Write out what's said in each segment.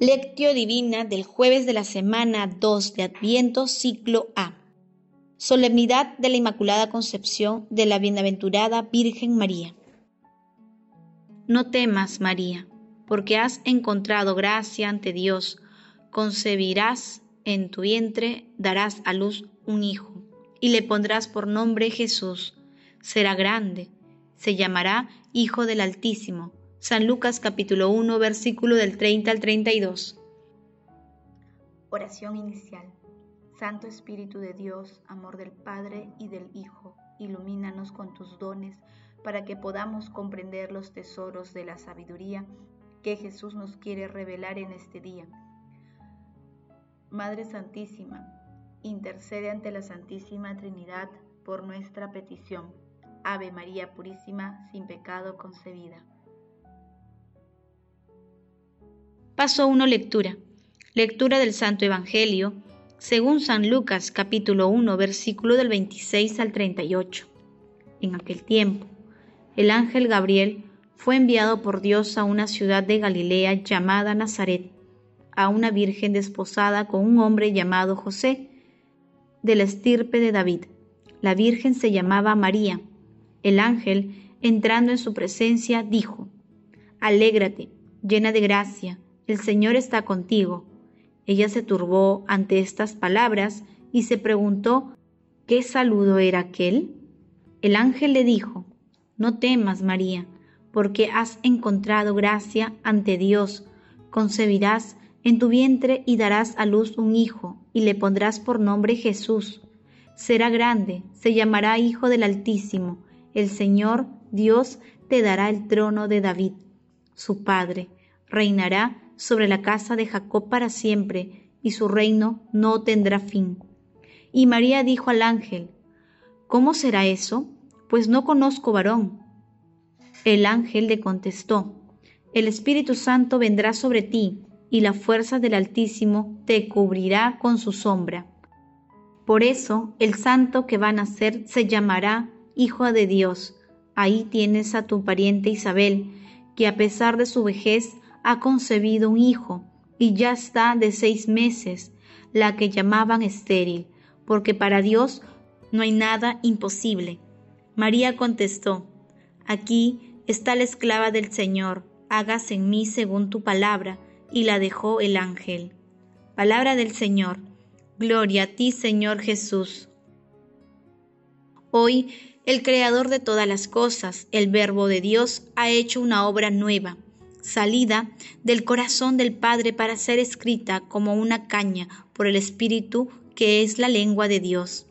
Lectio Divina del jueves de la semana 2 de Adviento, ciclo A. Solemnidad de la Inmaculada Concepción de la Bienaventurada Virgen María. No temas, María, porque has encontrado gracia ante Dios. Concebirás en tu vientre, darás a luz un hijo, y le pondrás por nombre Jesús. Será grande, se llamará Hijo del Altísimo San Lucas capítulo 1, versículo del 30 al 32. Oración inicial. Santo Espíritu de Dios, amor del Padre y del Hijo, ilumínanos con tus dones para que podamos comprender los tesoros de la sabiduría que Jesús nos quiere revelar en este día. Madre Santísima, intercede ante la Santísima Trinidad por nuestra petición. Ave María Purísima, sin pecado concebida. Paso 1. Lectura. Lectura del Santo Evangelio, según San Lucas capítulo 1, versículo del 26 al 38. En aquel tiempo, el ángel Gabriel fue enviado por Dios a una ciudad de Galilea llamada Nazaret, a una virgen desposada con un hombre llamado José, de la estirpe de David. La virgen se llamaba María. El ángel, entrando en su presencia, dijo, Alégrate, llena de gracia el Señor está contigo. Ella se turbó ante estas palabras y se preguntó, ¿qué saludo era aquel? El ángel le dijo, No temas, María, porque has encontrado gracia ante Dios. Concebirás en tu vientre y darás a luz un hijo, y le pondrás por nombre Jesús. Será grande, se llamará Hijo del Altísimo. El Señor, Dios, te dará el trono de David, su padre. Reinará sobre la casa de Jacob para siempre, y su reino no tendrá fin. Y María dijo al ángel, ¿Cómo será eso? Pues no conozco varón. El ángel le contestó, El Espíritu Santo vendrá sobre ti, y la fuerza del Altísimo te cubrirá con su sombra. Por eso el santo que va a nacer se llamará Hijo de Dios. Ahí tienes a tu pariente Isabel, que a pesar de su vejez ha concebido un hijo y ya está de seis meses, la que llamaban estéril, porque para Dios no hay nada imposible. María contestó, Aquí está la esclava del Señor, hágase en mí según tu palabra, y la dejó el ángel. Palabra del Señor, gloria a ti Señor Jesús. Hoy el Creador de todas las cosas, el Verbo de Dios, ha hecho una obra nueva salida del corazón del Padre para ser escrita como una caña por el Espíritu que es la lengua de Dios.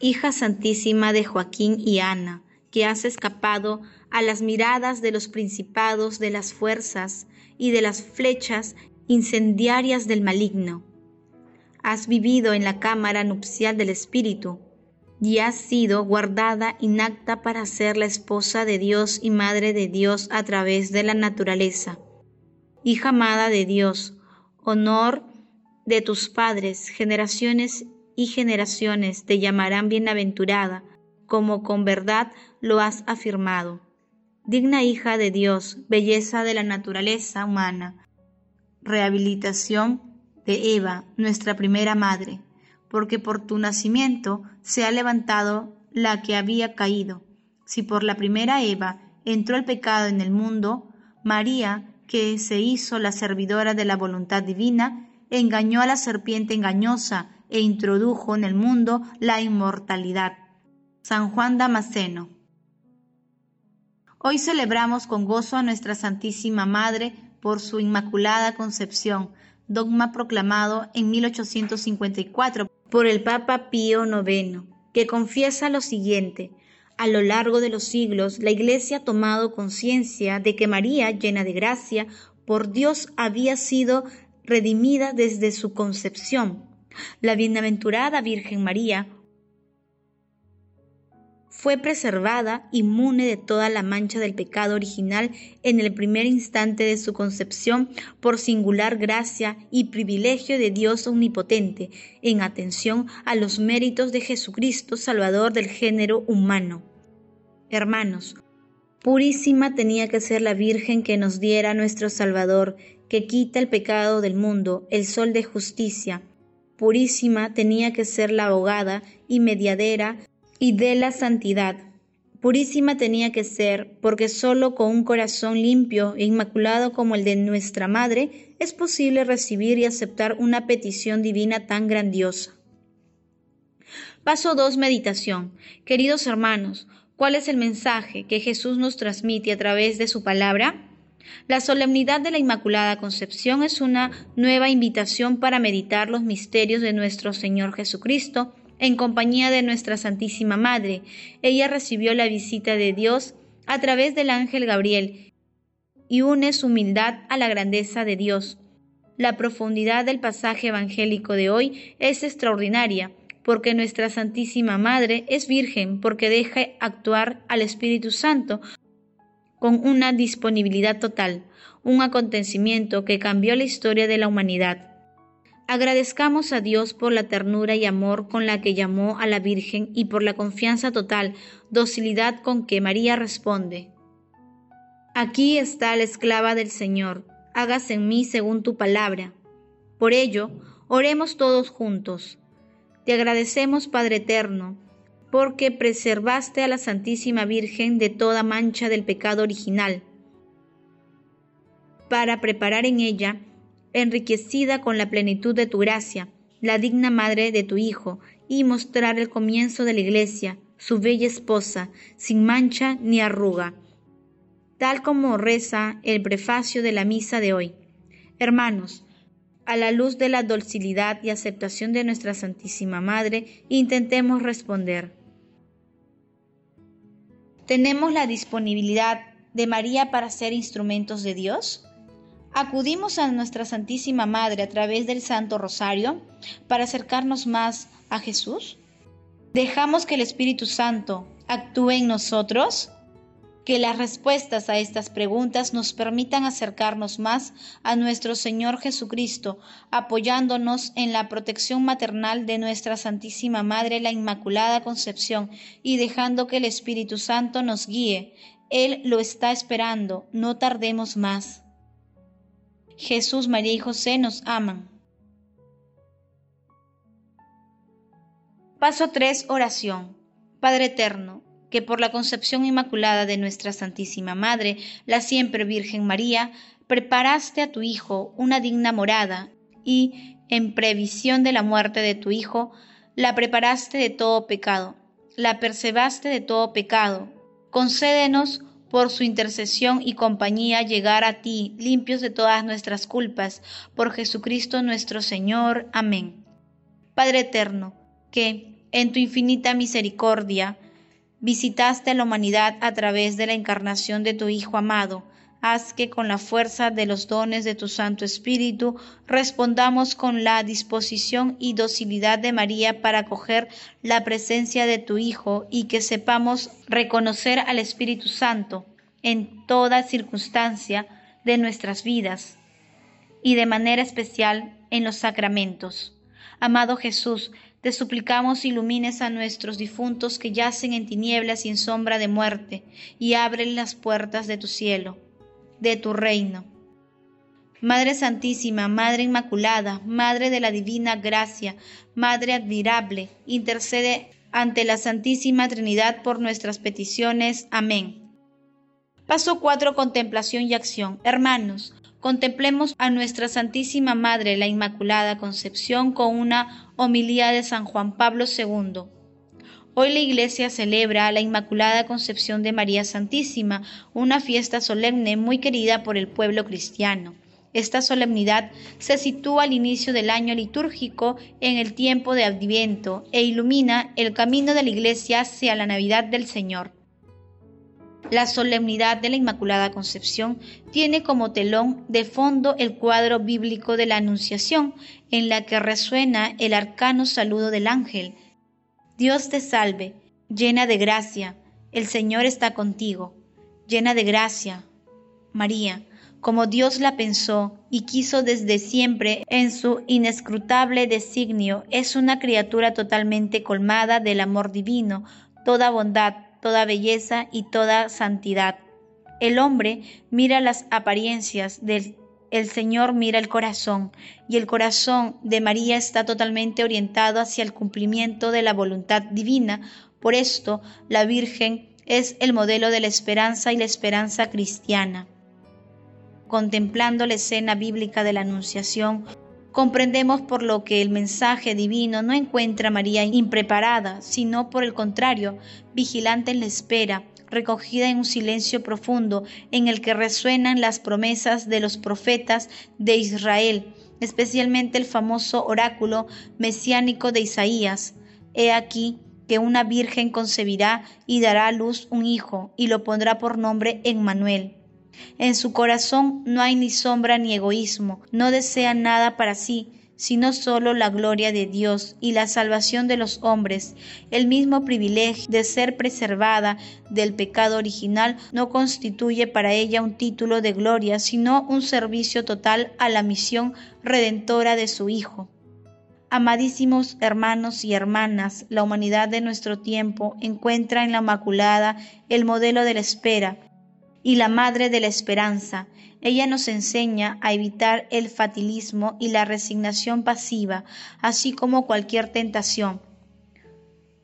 Hija Santísima de Joaquín y Ana, que has escapado a las miradas de los principados de las fuerzas y de las flechas incendiarias del maligno. Has vivido en la cámara nupcial del Espíritu y has sido guardada inacta para ser la esposa de Dios y madre de Dios a través de la naturaleza. Hija amada de Dios, honor de tus padres, generaciones y generaciones te llamarán bienaventurada, como con verdad lo has afirmado. Digna hija de Dios, belleza de la naturaleza humana, rehabilitación de Eva, nuestra primera madre porque por tu nacimiento se ha levantado la que había caído. Si por la primera Eva entró el pecado en el mundo, María, que se hizo la servidora de la voluntad divina, engañó a la serpiente engañosa e introdujo en el mundo la inmortalidad. San Juan Damasceno. Hoy celebramos con gozo a nuestra Santísima Madre por su Inmaculada Concepción, dogma proclamado en 1854 por el Papa Pío IX, que confiesa lo siguiente. A lo largo de los siglos, la Iglesia ha tomado conciencia de que María, llena de gracia, por Dios había sido redimida desde su concepción. La bienaventurada Virgen María fue preservada inmune de toda la mancha del pecado original en el primer instante de su concepción por singular gracia y privilegio de Dios omnipotente, en atención a los méritos de Jesucristo, Salvador del género humano. Hermanos, purísima tenía que ser la Virgen que nos diera nuestro Salvador, que quita el pecado del mundo, el sol de justicia. Purísima tenía que ser la abogada y mediadera y de la santidad. Purísima tenía que ser, porque solo con un corazón limpio e inmaculado como el de nuestra Madre es posible recibir y aceptar una petición divina tan grandiosa. Paso 2. Meditación. Queridos hermanos, ¿cuál es el mensaje que Jesús nos transmite a través de su palabra? La solemnidad de la Inmaculada Concepción es una nueva invitación para meditar los misterios de nuestro Señor Jesucristo en compañía de nuestra Santísima Madre. Ella recibió la visita de Dios a través del ángel Gabriel y une su humildad a la grandeza de Dios. La profundidad del pasaje evangélico de hoy es extraordinaria, porque nuestra Santísima Madre es virgen, porque deja actuar al Espíritu Santo con una disponibilidad total, un acontecimiento que cambió la historia de la humanidad. Agradezcamos a Dios por la ternura y amor con la que llamó a la Virgen y por la confianza total, docilidad con que María responde. Aquí está la esclava del Señor, hágase en mí según tu palabra. Por ello, oremos todos juntos. Te agradecemos, Padre Eterno, porque preservaste a la Santísima Virgen de toda mancha del pecado original, para preparar en ella enriquecida con la plenitud de tu gracia, la digna madre de tu Hijo, y mostrar el comienzo de la Iglesia, su bella esposa, sin mancha ni arruga, tal como reza el prefacio de la misa de hoy. Hermanos, a la luz de la docilidad y aceptación de nuestra Santísima Madre, intentemos responder. ¿Tenemos la disponibilidad de María para ser instrumentos de Dios? Acudimos a nuestra Santísima Madre a través del Santo Rosario para acercarnos más a Jesús? ¿Dejamos que el Espíritu Santo actúe en nosotros? Que las respuestas a estas preguntas nos permitan acercarnos más a nuestro Señor Jesucristo, apoyándonos en la protección maternal de nuestra Santísima Madre, la Inmaculada Concepción, y dejando que el Espíritu Santo nos guíe. Él lo está esperando, no tardemos más. Jesús, María y José nos aman. Paso 3. Oración. Padre Eterno, que por la concepción inmaculada de nuestra Santísima Madre, la siempre Virgen María, preparaste a tu Hijo una digna morada y, en previsión de la muerte de tu Hijo, la preparaste de todo pecado, la percebaste de todo pecado. Concédenos por su intercesión y compañía llegar a ti, limpios de todas nuestras culpas, por Jesucristo nuestro Señor. Amén. Padre eterno, que, en tu infinita misericordia, visitaste a la humanidad a través de la encarnación de tu Hijo amado, haz que con la fuerza de los dones de tu Santo Espíritu respondamos con la disposición y docilidad de María para acoger la presencia de tu Hijo y que sepamos reconocer al Espíritu Santo en toda circunstancia de nuestras vidas y de manera especial en los sacramentos. Amado Jesús, te suplicamos ilumines a nuestros difuntos que yacen en tinieblas y en sombra de muerte, y abren las puertas de tu cielo de tu reino. Madre Santísima, Madre Inmaculada, Madre de la Divina Gracia, Madre admirable, intercede ante la Santísima Trinidad por nuestras peticiones. Amén. Paso 4. Contemplación y acción. Hermanos, contemplemos a nuestra Santísima Madre, la Inmaculada Concepción, con una homilía de San Juan Pablo II. Hoy la Iglesia celebra la Inmaculada Concepción de María Santísima, una fiesta solemne muy querida por el pueblo cristiano. Esta solemnidad se sitúa al inicio del año litúrgico en el tiempo de Adviento e ilumina el camino de la Iglesia hacia la Navidad del Señor. La solemnidad de la Inmaculada Concepción tiene como telón de fondo el cuadro bíblico de la Anunciación, en la que resuena el arcano saludo del ángel, Dios te salve, llena de gracia, el Señor está contigo, llena de gracia. María, como Dios la pensó y quiso desde siempre en su inescrutable designio, es una criatura totalmente colmada del amor divino, toda bondad, toda belleza y toda santidad. El hombre mira las apariencias del el Señor mira el corazón y el corazón de María está totalmente orientado hacia el cumplimiento de la voluntad divina. Por esto, la Virgen es el modelo de la esperanza y la esperanza cristiana. Contemplando la escena bíblica de la Anunciación, comprendemos por lo que el mensaje divino no encuentra a María impreparada, sino por el contrario, vigilante en la espera, recogida en un silencio profundo en el que resuenan las promesas de los profetas de Israel, especialmente el famoso oráculo mesiánico de Isaías. He aquí que una virgen concebirá y dará a luz un hijo, y lo pondrá por nombre Emmanuel. En su corazón no hay ni sombra ni egoísmo, no desea nada para sí, sino solo la gloria de Dios y la salvación de los hombres. El mismo privilegio de ser preservada del pecado original no constituye para ella un título de gloria, sino un servicio total a la misión redentora de su Hijo. Amadísimos hermanos y hermanas, la humanidad de nuestro tiempo encuentra en la Inmaculada el modelo de la espera y la madre de la esperanza, ella nos enseña a evitar el fatilismo y la resignación pasiva, así como cualquier tentación.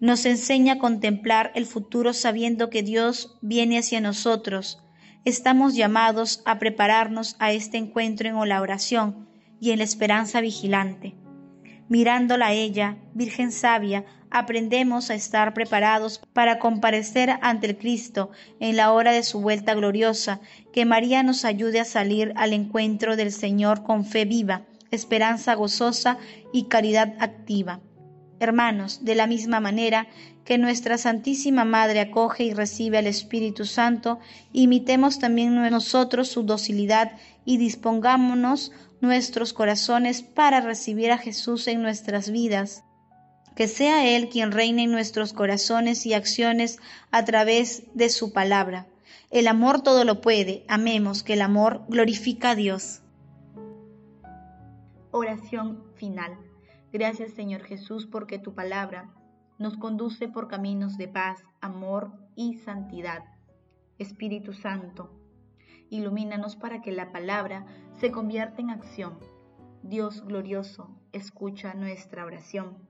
Nos enseña a contemplar el futuro sabiendo que Dios viene hacia nosotros. Estamos llamados a prepararnos a este encuentro en la oración y en la esperanza vigilante. Mirándola a ella, Virgen sabia, aprendemos a estar preparados para comparecer ante el Cristo en la hora de su vuelta gloriosa, que María nos ayude a salir al encuentro del Señor con fe viva, esperanza gozosa y caridad activa. Hermanos, de la misma manera que nuestra Santísima Madre acoge y recibe al Espíritu Santo, imitemos también nosotros su docilidad y dispongámonos nuestros corazones para recibir a Jesús en nuestras vidas. Que sea Él quien reine en nuestros corazones y acciones a través de su palabra. El amor todo lo puede. Amemos que el amor glorifica a Dios. Oración final. Gracias Señor Jesús porque tu palabra nos conduce por caminos de paz, amor y santidad. Espíritu Santo, ilumínanos para que la palabra se convierta en acción. Dios glorioso, escucha nuestra oración.